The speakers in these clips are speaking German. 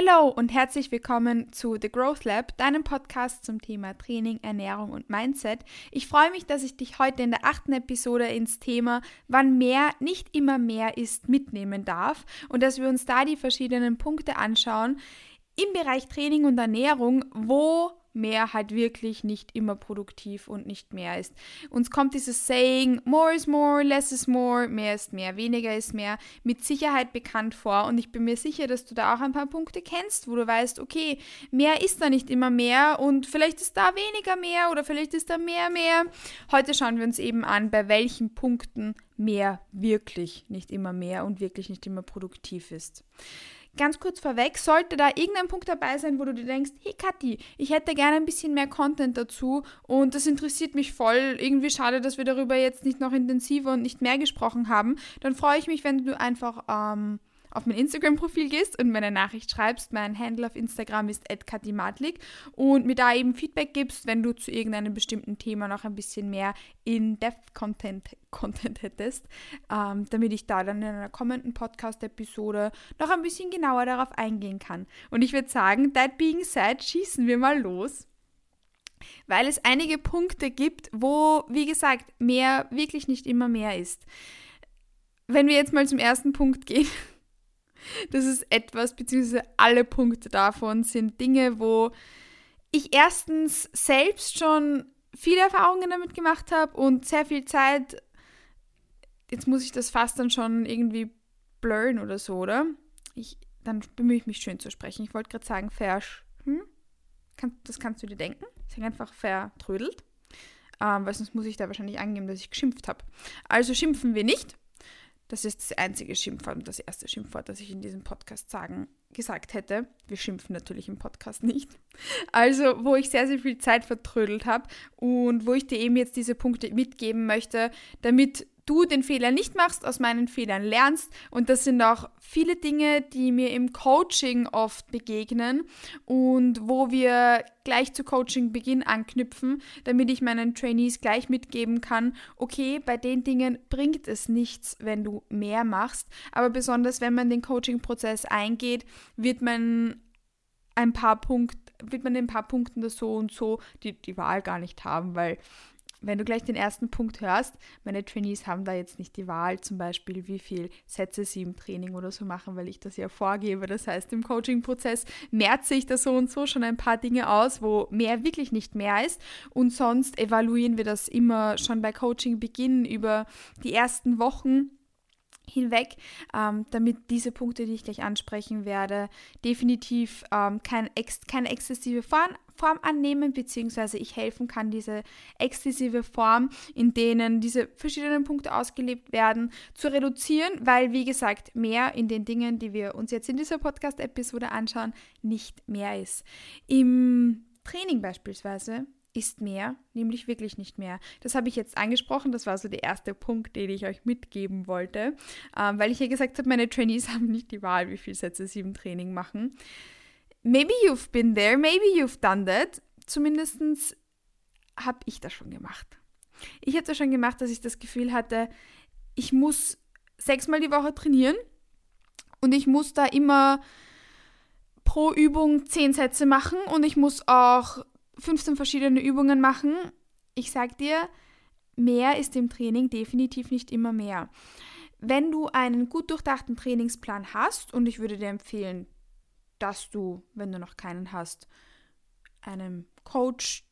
Hallo und herzlich willkommen zu The Growth Lab, deinem Podcast zum Thema Training, Ernährung und Mindset. Ich freue mich, dass ich dich heute in der achten Episode ins Thema Wann mehr nicht immer mehr ist mitnehmen darf und dass wir uns da die verschiedenen Punkte anschauen im Bereich Training und Ernährung, wo mehr halt wirklich nicht immer produktiv und nicht mehr ist. Uns kommt dieses Saying, more is more, less is more, mehr ist mehr, weniger ist mehr, mit Sicherheit bekannt vor und ich bin mir sicher, dass du da auch ein paar Punkte kennst, wo du weißt, okay, mehr ist da nicht immer mehr und vielleicht ist da weniger mehr oder vielleicht ist da mehr mehr. Heute schauen wir uns eben an, bei welchen Punkten mehr wirklich nicht immer mehr und wirklich nicht immer produktiv ist. Ganz kurz vorweg, sollte da irgendein Punkt dabei sein, wo du dir denkst, hey Kathi, ich hätte gerne ein bisschen mehr Content dazu und das interessiert mich voll, irgendwie schade, dass wir darüber jetzt nicht noch intensiver und nicht mehr gesprochen haben, dann freue ich mich, wenn du einfach ähm, auf mein Instagram-Profil gehst und mir eine Nachricht schreibst. Mein Handle auf Instagram ist @katimatlik und mir da eben Feedback gibst, wenn du zu irgendeinem bestimmten Thema noch ein bisschen mehr In-Depth-Content Content hättest, ähm, damit ich da dann in einer kommenden Podcast-Episode noch ein bisschen genauer darauf eingehen kann. Und ich würde sagen, that being said, schießen wir mal los weil es einige Punkte gibt, wo, wie gesagt, mehr wirklich nicht immer mehr ist. Wenn wir jetzt mal zum ersten Punkt gehen, das ist etwas, beziehungsweise alle Punkte davon sind Dinge, wo ich erstens selbst schon viele Erfahrungen damit gemacht habe und sehr viel Zeit, jetzt muss ich das fast dann schon irgendwie blurren oder so, oder? Ich, dann bemühe ich mich schön zu sprechen. Ich wollte gerade sagen, versch. Hm? Das kannst du dir denken. Ich sage einfach vertrödelt. Ähm, weil sonst muss ich da wahrscheinlich angeben, dass ich geschimpft habe. Also schimpfen wir nicht. Das ist das einzige Schimpfwort und das erste Schimpfwort, das ich in diesem Podcast sagen, gesagt hätte. Wir schimpfen natürlich im Podcast nicht. Also, wo ich sehr, sehr viel Zeit vertrödelt habe und wo ich dir eben jetzt diese Punkte mitgeben möchte, damit du den Fehler nicht machst, aus meinen Fehlern lernst. Und das sind auch viele Dinge, die mir im Coaching oft begegnen und wo wir gleich zu Coaching-Beginn anknüpfen, damit ich meinen Trainees gleich mitgeben kann, okay, bei den Dingen bringt es nichts, wenn du mehr machst, aber besonders wenn man den Coaching-Prozess eingeht, wird man ein paar Punkte wird man in ein paar Punkten das so und so die, die Wahl gar nicht haben, weil wenn du gleich den ersten Punkt hörst, meine Trainees haben da jetzt nicht die Wahl, zum Beispiel, wie viel Sätze sie im Training oder so machen, weil ich das ja vorgebe. Das heißt, im Coaching-Prozess merze ich da so und so schon ein paar Dinge aus, wo mehr wirklich nicht mehr ist. Und sonst evaluieren wir das immer schon bei Coaching-Beginn über die ersten Wochen hinweg, ähm, damit diese Punkte, die ich gleich ansprechen werde, definitiv ähm, kein ex keine exzessive Form, Form annehmen, beziehungsweise ich helfen kann, diese exzessive Form, in denen diese verschiedenen Punkte ausgelebt werden, zu reduzieren, weil, wie gesagt, mehr in den Dingen, die wir uns jetzt in dieser Podcast-Episode anschauen, nicht mehr ist. Im Training beispielsweise ist mehr, nämlich wirklich nicht mehr. Das habe ich jetzt angesprochen, das war so der erste Punkt, den ich euch mitgeben wollte, ähm, weil ich ja gesagt habe, meine Trainees haben nicht die Wahl, wie viele Sätze sie im Training machen. Maybe you've been there, maybe you've done that. Zumindest habe ich das schon gemacht. Ich habe das schon gemacht, dass ich das Gefühl hatte, ich muss sechsmal die Woche trainieren und ich muss da immer pro Übung zehn Sätze machen und ich muss auch 15 verschiedene Übungen machen. Ich sag dir, mehr ist im Training definitiv nicht immer mehr. Wenn du einen gut durchdachten Trainingsplan hast, und ich würde dir empfehlen, dass du, wenn du noch keinen hast, einem Coach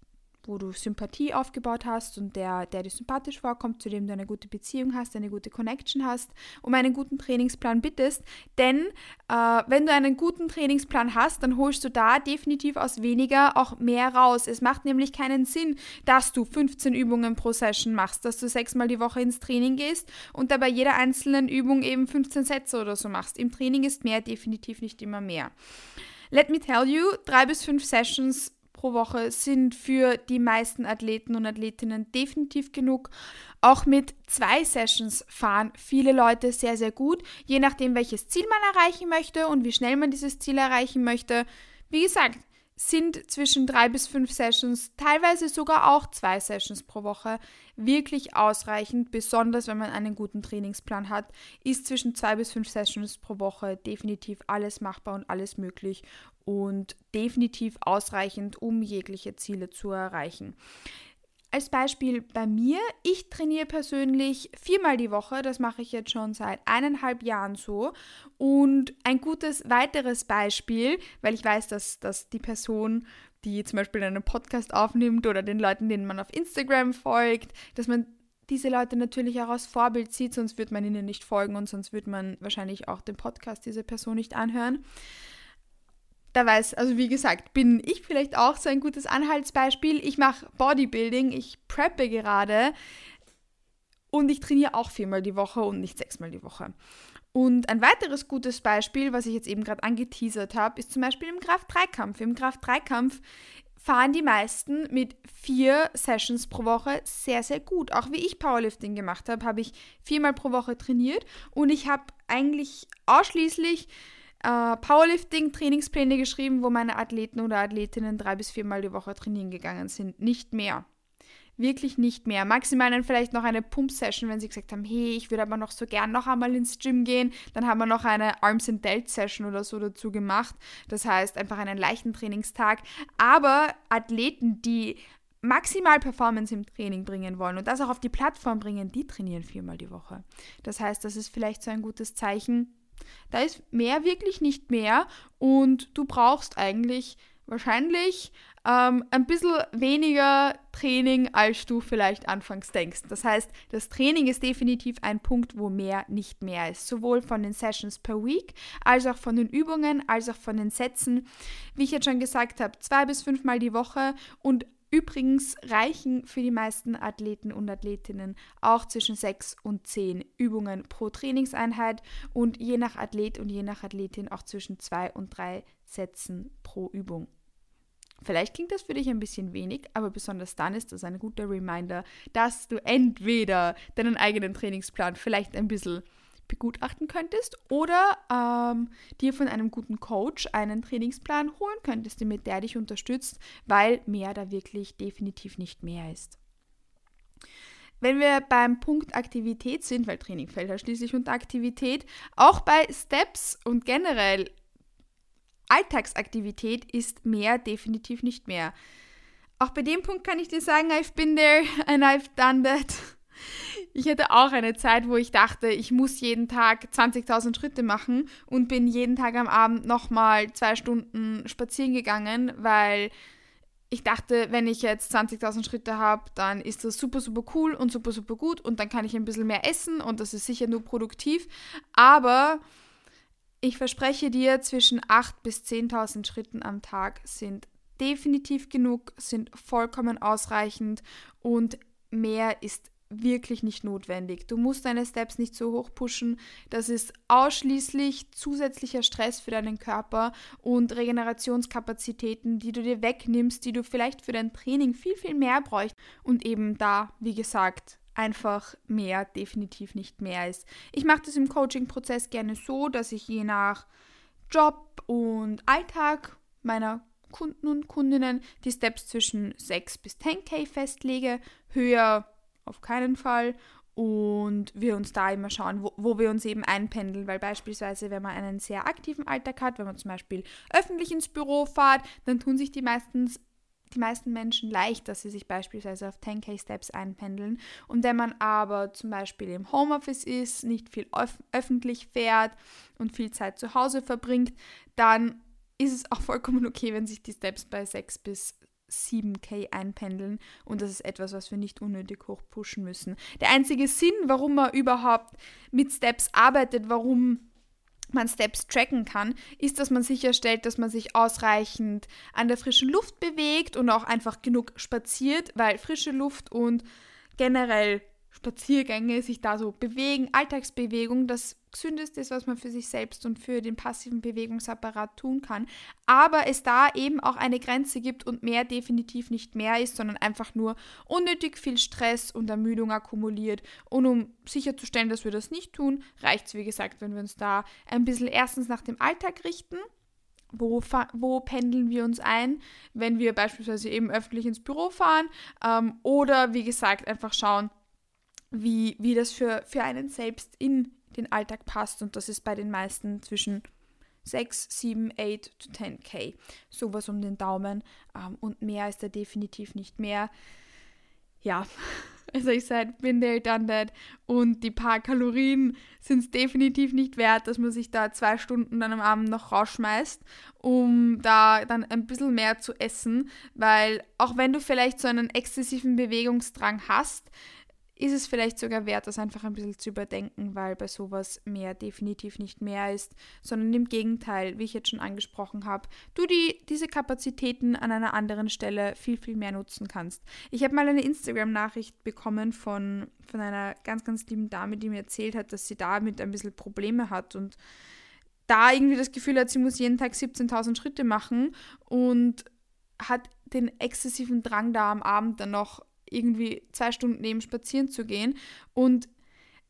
wo du Sympathie aufgebaut hast und der, der dir sympathisch vorkommt, zu dem du eine gute Beziehung hast, eine gute Connection hast, um einen guten Trainingsplan bittest. Denn äh, wenn du einen guten Trainingsplan hast, dann holst du da definitiv aus weniger auch mehr raus. Es macht nämlich keinen Sinn, dass du 15 Übungen pro Session machst, dass du sechsmal die Woche ins Training gehst und dabei jeder einzelnen Übung eben 15 Sätze oder so machst. Im Training ist mehr definitiv nicht immer mehr. Let me tell you, drei bis fünf Sessions pro Woche sind für die meisten Athleten und Athletinnen definitiv genug. Auch mit zwei Sessions fahren viele Leute sehr, sehr gut, je nachdem, welches Ziel man erreichen möchte und wie schnell man dieses Ziel erreichen möchte. Wie gesagt, sind zwischen drei bis fünf Sessions, teilweise sogar auch zwei Sessions pro Woche, wirklich ausreichend. Besonders wenn man einen guten Trainingsplan hat, ist zwischen zwei bis fünf Sessions pro Woche definitiv alles machbar und alles möglich und definitiv ausreichend, um jegliche Ziele zu erreichen. Als Beispiel bei mir, ich trainiere persönlich viermal die Woche, das mache ich jetzt schon seit eineinhalb Jahren so. Und ein gutes weiteres Beispiel, weil ich weiß, dass, dass die Person, die zum Beispiel einen Podcast aufnimmt oder den Leuten, denen man auf Instagram folgt, dass man diese Leute natürlich auch als Vorbild sieht, sonst würde man ihnen nicht folgen und sonst würde man wahrscheinlich auch den Podcast dieser Person nicht anhören da weiß, also wie gesagt, bin ich vielleicht auch so ein gutes Anhaltsbeispiel. Ich mache Bodybuilding, ich preppe gerade und ich trainiere auch viermal die Woche und nicht sechsmal die Woche. Und ein weiteres gutes Beispiel, was ich jetzt eben gerade angeteasert habe, ist zum Beispiel im Kraft-3-Kampf. Im Kraft-3-Kampf fahren die meisten mit vier Sessions pro Woche sehr, sehr gut. Auch wie ich Powerlifting gemacht habe, habe ich viermal pro Woche trainiert und ich habe eigentlich ausschließlich äh, Powerlifting-Trainingspläne geschrieben, wo meine Athleten oder Athletinnen drei bis viermal die Woche trainieren gegangen sind. Nicht mehr. Wirklich nicht mehr. Maximal dann vielleicht noch eine Pump-Session, wenn sie gesagt haben, hey, ich würde aber noch so gern noch einmal ins Gym gehen. Dann haben wir noch eine Arms and Delt Session oder so dazu gemacht. Das heißt einfach einen leichten Trainingstag. Aber Athleten, die maximal Performance im Training bringen wollen und das auch auf die Plattform bringen, die trainieren viermal die Woche. Das heißt, das ist vielleicht so ein gutes Zeichen, da ist mehr wirklich nicht mehr und du brauchst eigentlich wahrscheinlich ähm, ein bisschen weniger Training, als du vielleicht anfangs denkst. Das heißt, das Training ist definitiv ein Punkt, wo mehr nicht mehr ist. Sowohl von den Sessions per Week, als auch von den Übungen, als auch von den Sätzen. Wie ich jetzt schon gesagt habe, zwei bis fünfmal die Woche und Übrigens reichen für die meisten Athleten und Athletinnen auch zwischen sechs und zehn Übungen pro Trainingseinheit und je nach Athlet und je nach Athletin auch zwischen zwei und drei Sätzen pro Übung. Vielleicht klingt das für dich ein bisschen wenig, aber besonders dann ist das ein guter Reminder, dass du entweder deinen eigenen Trainingsplan vielleicht ein bisschen begutachten könntest oder ähm, dir von einem guten Coach einen Trainingsplan holen könntest, damit der dich unterstützt, weil mehr da wirklich definitiv nicht mehr ist. Wenn wir beim Punkt Aktivität sind, weil Training fällt ja schließlich unter Aktivität, auch bei Steps und generell Alltagsaktivität ist mehr definitiv nicht mehr. Auch bei dem Punkt kann ich dir sagen, I've been there and I've done that. Ich hatte auch eine Zeit, wo ich dachte, ich muss jeden Tag 20.000 Schritte machen und bin jeden Tag am Abend nochmal zwei Stunden spazieren gegangen, weil ich dachte, wenn ich jetzt 20.000 Schritte habe, dann ist das super, super cool und super, super gut und dann kann ich ein bisschen mehr essen und das ist sicher nur produktiv. Aber ich verspreche dir, zwischen 8.000 bis 10.000 Schritten am Tag sind definitiv genug, sind vollkommen ausreichend und mehr ist wirklich nicht notwendig. Du musst deine Steps nicht so hoch pushen. Das ist ausschließlich zusätzlicher Stress für deinen Körper und Regenerationskapazitäten, die du dir wegnimmst, die du vielleicht für dein Training viel, viel mehr bräuchst. Und eben da, wie gesagt, einfach mehr definitiv nicht mehr ist. Ich mache das im Coaching-Prozess gerne so, dass ich je nach Job und Alltag meiner Kunden und Kundinnen die Steps zwischen 6 bis 10k festlege. Höher auf keinen Fall. Und wir uns da immer schauen, wo, wo wir uns eben einpendeln, weil beispielsweise, wenn man einen sehr aktiven Alltag hat, wenn man zum Beispiel öffentlich ins Büro fährt, dann tun sich die meistens die meisten Menschen leicht, dass sie sich beispielsweise auf 10k Steps einpendeln. Und wenn man aber zum Beispiel im Homeoffice ist, nicht viel öf öffentlich fährt und viel Zeit zu Hause verbringt, dann ist es auch vollkommen okay, wenn sich die Steps bei 6 bis 7K einpendeln und das ist etwas, was wir nicht unnötig hoch pushen müssen. Der einzige Sinn, warum man überhaupt mit Steps arbeitet, warum man Steps tracken kann, ist, dass man sicherstellt, dass man sich ausreichend an der frischen Luft bewegt und auch einfach genug spaziert, weil frische Luft und generell Spaziergänge, sich da so bewegen, Alltagsbewegung, das Gesündeste ist, was man für sich selbst und für den passiven Bewegungsapparat tun kann. Aber es da eben auch eine Grenze gibt und mehr definitiv nicht mehr ist, sondern einfach nur unnötig viel Stress und Ermüdung akkumuliert. Und um sicherzustellen, dass wir das nicht tun, reicht es, wie gesagt, wenn wir uns da ein bisschen erstens nach dem Alltag richten wo, wo pendeln wir uns ein, wenn wir beispielsweise eben öffentlich ins Büro fahren ähm, oder wie gesagt einfach schauen, wie, wie das für, für einen selbst in den Alltag passt und das ist bei den meisten zwischen 6, 7, 8 to 10k. Sowas um den Daumen ähm, und mehr ist da definitiv nicht mehr. Ja, also ich sage, bin there, done that. Und die paar Kalorien sind es definitiv nicht wert, dass man sich da zwei Stunden dann am Abend noch rausschmeißt, um da dann ein bisschen mehr zu essen. Weil auch wenn du vielleicht so einen exzessiven Bewegungsdrang hast, ist es vielleicht sogar wert, das einfach ein bisschen zu überdenken, weil bei sowas mehr definitiv nicht mehr ist, sondern im Gegenteil, wie ich jetzt schon angesprochen habe, du die, diese Kapazitäten an einer anderen Stelle viel, viel mehr nutzen kannst. Ich habe mal eine Instagram-Nachricht bekommen von, von einer ganz, ganz lieben Dame, die mir erzählt hat, dass sie damit ein bisschen Probleme hat und da irgendwie das Gefühl hat, sie muss jeden Tag 17.000 Schritte machen und hat den exzessiven Drang da am Abend dann noch irgendwie zwei Stunden neben spazieren zu gehen. Und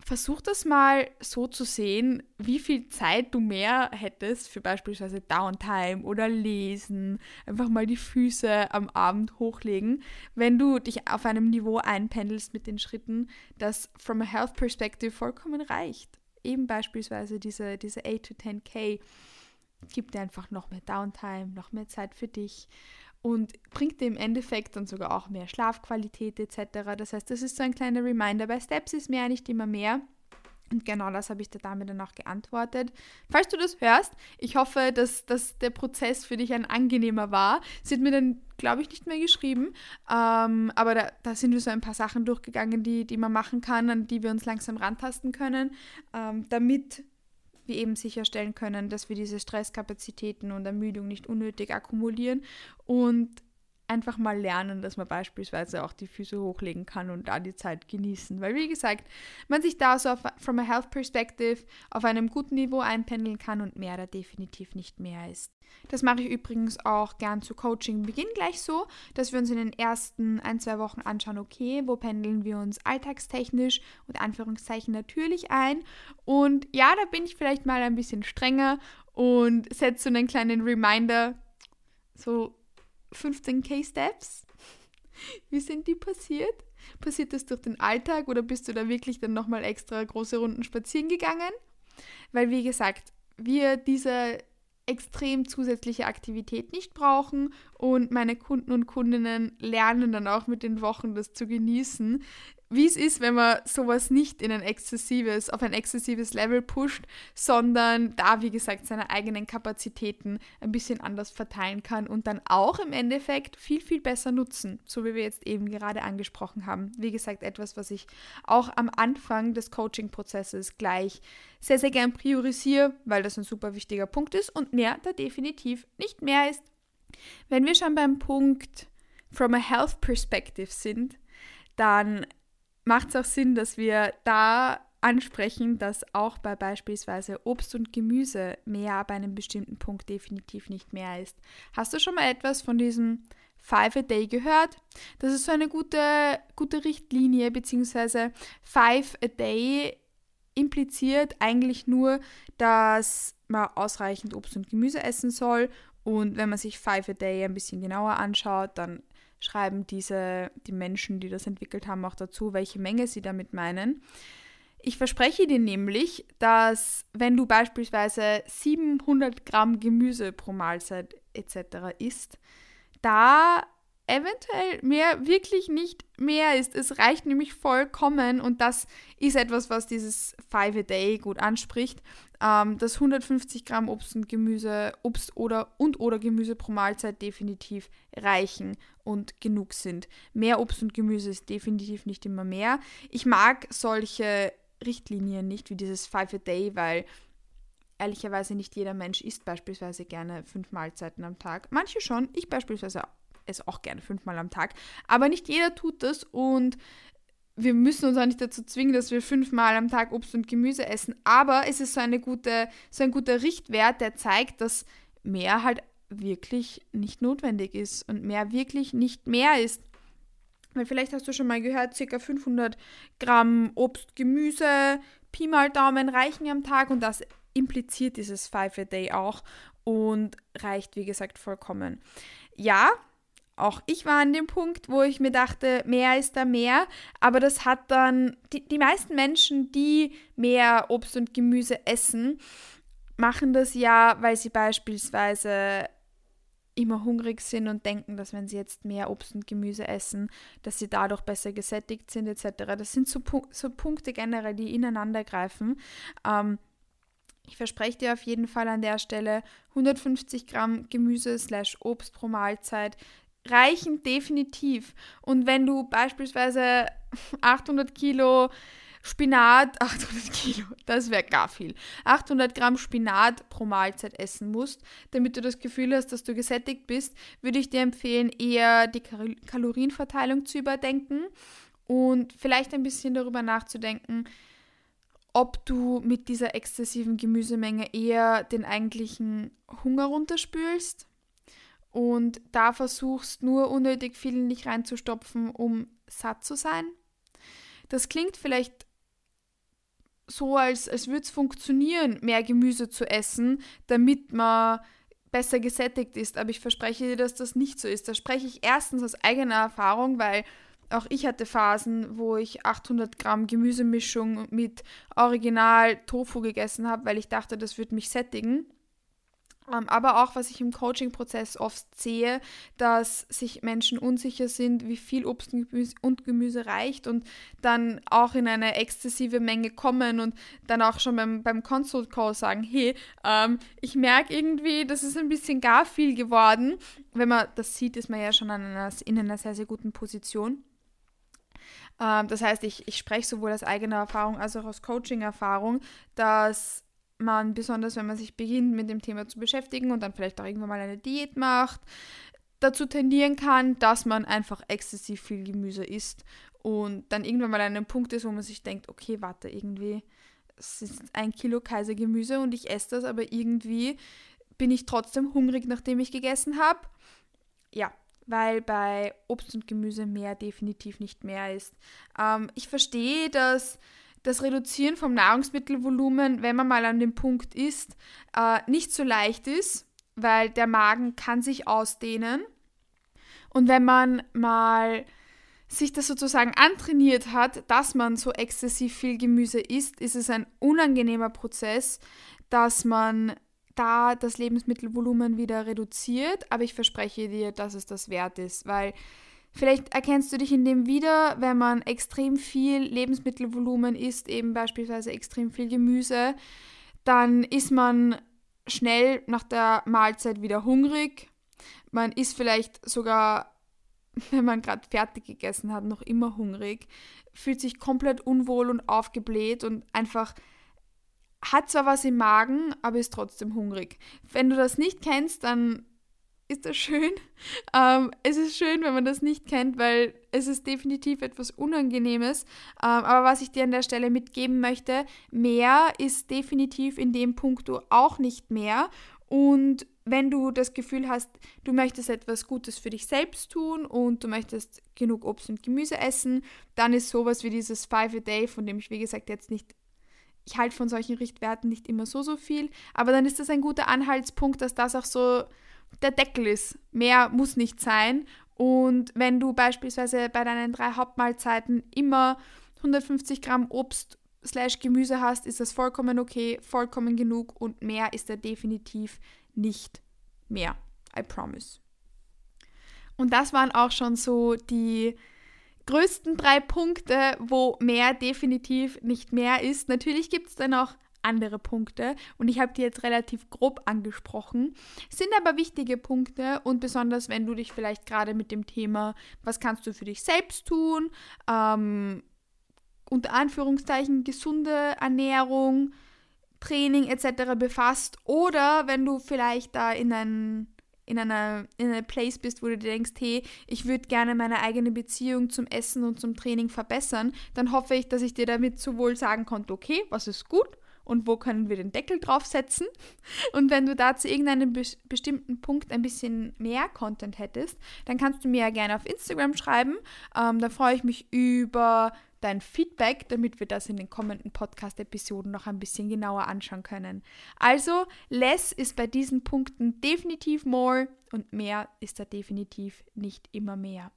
versuch das mal so zu sehen, wie viel Zeit du mehr hättest für beispielsweise Downtime oder Lesen, einfach mal die Füße am Abend hochlegen, wenn du dich auf einem Niveau einpendelst mit den Schritten, das from a health perspective vollkommen reicht. Eben beispielsweise diese, diese 8 to 10k gibt dir einfach noch mehr Downtime, noch mehr Zeit für dich und bringt dir im Endeffekt dann sogar auch mehr Schlafqualität etc. Das heißt, das ist so ein kleiner Reminder. Bei Steps ist mehr nicht immer mehr. Und genau das habe ich der Dame dann auch geantwortet. Falls du das hörst, ich hoffe, dass, dass der Prozess für dich ein angenehmer war. Sie hat mir dann, glaube ich, nicht mehr geschrieben. Ähm, aber da, da, sind wir so ein paar Sachen durchgegangen, die, die man machen kann, an die wir uns langsam rantasten können, ähm, damit wir eben sicherstellen können, dass wir diese Stresskapazitäten und Ermüdung nicht unnötig akkumulieren. Und einfach mal lernen, dass man beispielsweise auch die Füße hochlegen kann und da die Zeit genießen. Weil, wie gesagt, man sich da so auf, from a health perspective auf einem guten Niveau einpendeln kann und mehr da definitiv nicht mehr ist. Das mache ich übrigens auch gern zu Coaching-Beginn gleich so, dass wir uns in den ersten ein, zwei Wochen anschauen, okay, wo pendeln wir uns alltagstechnisch und Anführungszeichen natürlich ein. Und ja, da bin ich vielleicht mal ein bisschen strenger und setze so einen kleinen Reminder, so 15k Steps. Wie sind die passiert? Passiert das durch den Alltag oder bist du da wirklich dann nochmal extra große Runden spazieren gegangen? Weil, wie gesagt, wir diese extrem zusätzliche Aktivität nicht brauchen und meine Kunden und Kundinnen lernen dann auch mit den Wochen das zu genießen, wie es ist, wenn man sowas nicht in ein exzessives, auf ein exzessives Level pusht, sondern da, wie gesagt, seine eigenen Kapazitäten ein bisschen anders verteilen kann und dann auch im Endeffekt viel, viel besser nutzen, so wie wir jetzt eben gerade angesprochen haben. Wie gesagt, etwas, was ich auch am Anfang des Coaching-Prozesses gleich sehr, sehr gern priorisiere, weil das ein super wichtiger Punkt ist und mehr da definitiv nicht mehr ist. Wenn wir schon beim Punkt from a health perspective sind, dann macht es auch Sinn, dass wir da ansprechen, dass auch bei beispielsweise Obst und Gemüse mehr ab einem bestimmten Punkt definitiv nicht mehr ist. Hast du schon mal etwas von diesem Five a Day gehört? Das ist so eine gute, gute Richtlinie, beziehungsweise Five a Day impliziert eigentlich nur, dass man ausreichend Obst und Gemüse essen soll. Und wenn man sich Five a Day ein bisschen genauer anschaut, dann schreiben diese, die Menschen, die das entwickelt haben, auch dazu, welche Menge sie damit meinen. Ich verspreche dir nämlich, dass wenn du beispielsweise 700 Gramm Gemüse pro Mahlzeit etc. isst, da eventuell mehr wirklich nicht mehr ist. Es reicht nämlich vollkommen und das ist etwas, was dieses Five a Day gut anspricht, ähm, dass 150 Gramm Obst und Gemüse, Obst oder und oder Gemüse pro Mahlzeit definitiv reichen und genug sind. Mehr Obst und Gemüse ist definitiv nicht immer mehr. Ich mag solche Richtlinien nicht wie dieses Five a Day, weil ehrlicherweise nicht jeder Mensch isst beispielsweise gerne fünf Mahlzeiten am Tag. Manche schon, ich beispielsweise esse auch gerne fünfmal am Tag. Aber nicht jeder tut das und wir müssen uns auch nicht dazu zwingen, dass wir fünfmal am Tag Obst und Gemüse essen. Aber es ist so, eine gute, so ein guter Richtwert, der zeigt, dass mehr halt wirklich nicht notwendig ist und mehr wirklich nicht mehr ist. Weil vielleicht hast du schon mal gehört, ca. 500 Gramm Obst, Gemüse, Pi mal Daumen reichen am Tag und das impliziert dieses Five-A-Day auch und reicht, wie gesagt, vollkommen. Ja, auch ich war an dem Punkt, wo ich mir dachte, mehr ist da mehr, aber das hat dann, die, die meisten Menschen, die mehr Obst und Gemüse essen, machen das ja, weil sie beispielsweise immer hungrig sind und denken, dass wenn sie jetzt mehr Obst und Gemüse essen, dass sie dadurch besser gesättigt sind etc. Das sind so, so Punkte generell, die ineinander greifen. Ähm, ich verspreche dir auf jeden Fall an der Stelle 150 Gramm Gemüse slash Obst pro Mahlzeit reichen definitiv. Und wenn du beispielsweise 800 Kilo Spinat, 800 Kilo, das wäre gar viel, 800 Gramm Spinat pro Mahlzeit essen musst, damit du das Gefühl hast, dass du gesättigt bist, würde ich dir empfehlen, eher die Kalorienverteilung zu überdenken und vielleicht ein bisschen darüber nachzudenken, ob du mit dieser exzessiven Gemüsemenge eher den eigentlichen Hunger runterspülst und da versuchst nur unnötig viel in dich reinzustopfen, um satt zu sein. Das klingt vielleicht so, als, als würde es funktionieren, mehr Gemüse zu essen, damit man besser gesättigt ist. Aber ich verspreche dir, dass das nicht so ist. Da spreche ich erstens aus eigener Erfahrung, weil auch ich hatte Phasen, wo ich 800 Gramm Gemüsemischung mit Original Tofu gegessen habe, weil ich dachte, das würde mich sättigen. Ähm, aber auch, was ich im Coaching-Prozess oft sehe, dass sich Menschen unsicher sind, wie viel Obst und Gemüse reicht und dann auch in eine exzessive Menge kommen und dann auch schon beim, beim Consult Call sagen, hey, ähm, ich merke irgendwie, das ist ein bisschen gar viel geworden. Wenn man das sieht, ist man ja schon einer, in einer sehr, sehr guten Position. Ähm, das heißt, ich, ich spreche sowohl aus eigener Erfahrung als auch aus Coaching-Erfahrung, dass man, besonders wenn man sich beginnt mit dem Thema zu beschäftigen und dann vielleicht auch irgendwann mal eine Diät macht, dazu tendieren kann, dass man einfach exzessiv viel Gemüse isst und dann irgendwann mal an einem Punkt ist, wo man sich denkt, okay, warte, irgendwie, es ist ein Kilo Kaisergemüse und ich esse das, aber irgendwie bin ich trotzdem hungrig, nachdem ich gegessen habe. Ja, weil bei Obst und Gemüse mehr definitiv nicht mehr ist. Ähm, ich verstehe, dass das Reduzieren vom Nahrungsmittelvolumen, wenn man mal an dem Punkt ist, äh, nicht so leicht ist, weil der Magen kann sich ausdehnen. Und wenn man mal sich das sozusagen antrainiert hat, dass man so exzessiv viel Gemüse isst, ist es ein unangenehmer Prozess, dass man da das Lebensmittelvolumen wieder reduziert. Aber ich verspreche dir, dass es das wert ist, weil Vielleicht erkennst du dich in dem wieder, wenn man extrem viel Lebensmittelvolumen isst, eben beispielsweise extrem viel Gemüse, dann ist man schnell nach der Mahlzeit wieder hungrig. Man ist vielleicht sogar, wenn man gerade fertig gegessen hat, noch immer hungrig, fühlt sich komplett unwohl und aufgebläht und einfach hat zwar was im Magen, aber ist trotzdem hungrig. Wenn du das nicht kennst, dann ist das schön. Ähm, es ist schön, wenn man das nicht kennt, weil es ist definitiv etwas Unangenehmes. Ähm, aber was ich dir an der Stelle mitgeben möchte, mehr ist definitiv in dem Punkt auch nicht mehr. Und wenn du das Gefühl hast, du möchtest etwas Gutes für dich selbst tun und du möchtest genug Obst und Gemüse essen, dann ist sowas wie dieses Five a Day, von dem ich wie gesagt jetzt nicht ich halte von solchen Richtwerten nicht immer so so viel, aber dann ist das ein guter Anhaltspunkt, dass das auch so der Deckel ist. Mehr muss nicht sein. Und wenn du beispielsweise bei deinen drei Hauptmahlzeiten immer 150 Gramm Obst slash Gemüse hast, ist das vollkommen okay, vollkommen genug und mehr ist da definitiv nicht mehr. I promise. Und das waren auch schon so die größten drei Punkte, wo mehr definitiv nicht mehr ist. Natürlich gibt es dann auch andere Punkte und ich habe die jetzt relativ grob angesprochen, sind aber wichtige Punkte und besonders wenn du dich vielleicht gerade mit dem Thema, was kannst du für dich selbst tun, ähm, unter Anführungszeichen gesunde Ernährung, Training etc. befasst oder wenn du vielleicht da in ein in einer, in einer Place bist, wo du dir denkst, hey, ich würde gerne meine eigene Beziehung zum Essen und zum Training verbessern, dann hoffe ich, dass ich dir damit sowohl sagen konnte, okay, was ist gut und wo können wir den Deckel draufsetzen. Und wenn du da zu irgendeinem be bestimmten Punkt ein bisschen mehr Content hättest, dann kannst du mir ja gerne auf Instagram schreiben. Ähm, da freue ich mich über dein Feedback, damit wir das in den kommenden Podcast-Episoden noch ein bisschen genauer anschauen können. Also, less ist bei diesen Punkten definitiv more und mehr ist da definitiv nicht immer mehr.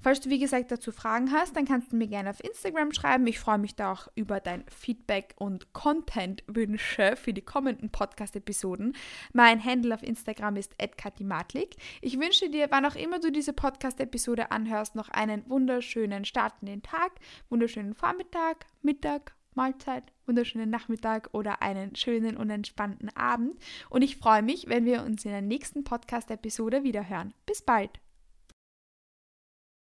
Falls du, wie gesagt, dazu Fragen hast, dann kannst du mir gerne auf Instagram schreiben. Ich freue mich da auch über dein Feedback und Content-Wünsche für die kommenden Podcast-Episoden. Mein Handle auf Instagram ist @katimatlik. Ich wünsche dir, wann auch immer du diese Podcast-Episode anhörst, noch einen wunderschönen Start in den Tag, wunderschönen Vormittag, Mittag, Mahlzeit, wunderschönen Nachmittag oder einen schönen und entspannten Abend. Und ich freue mich, wenn wir uns in der nächsten Podcast-Episode wiederhören. Bis bald!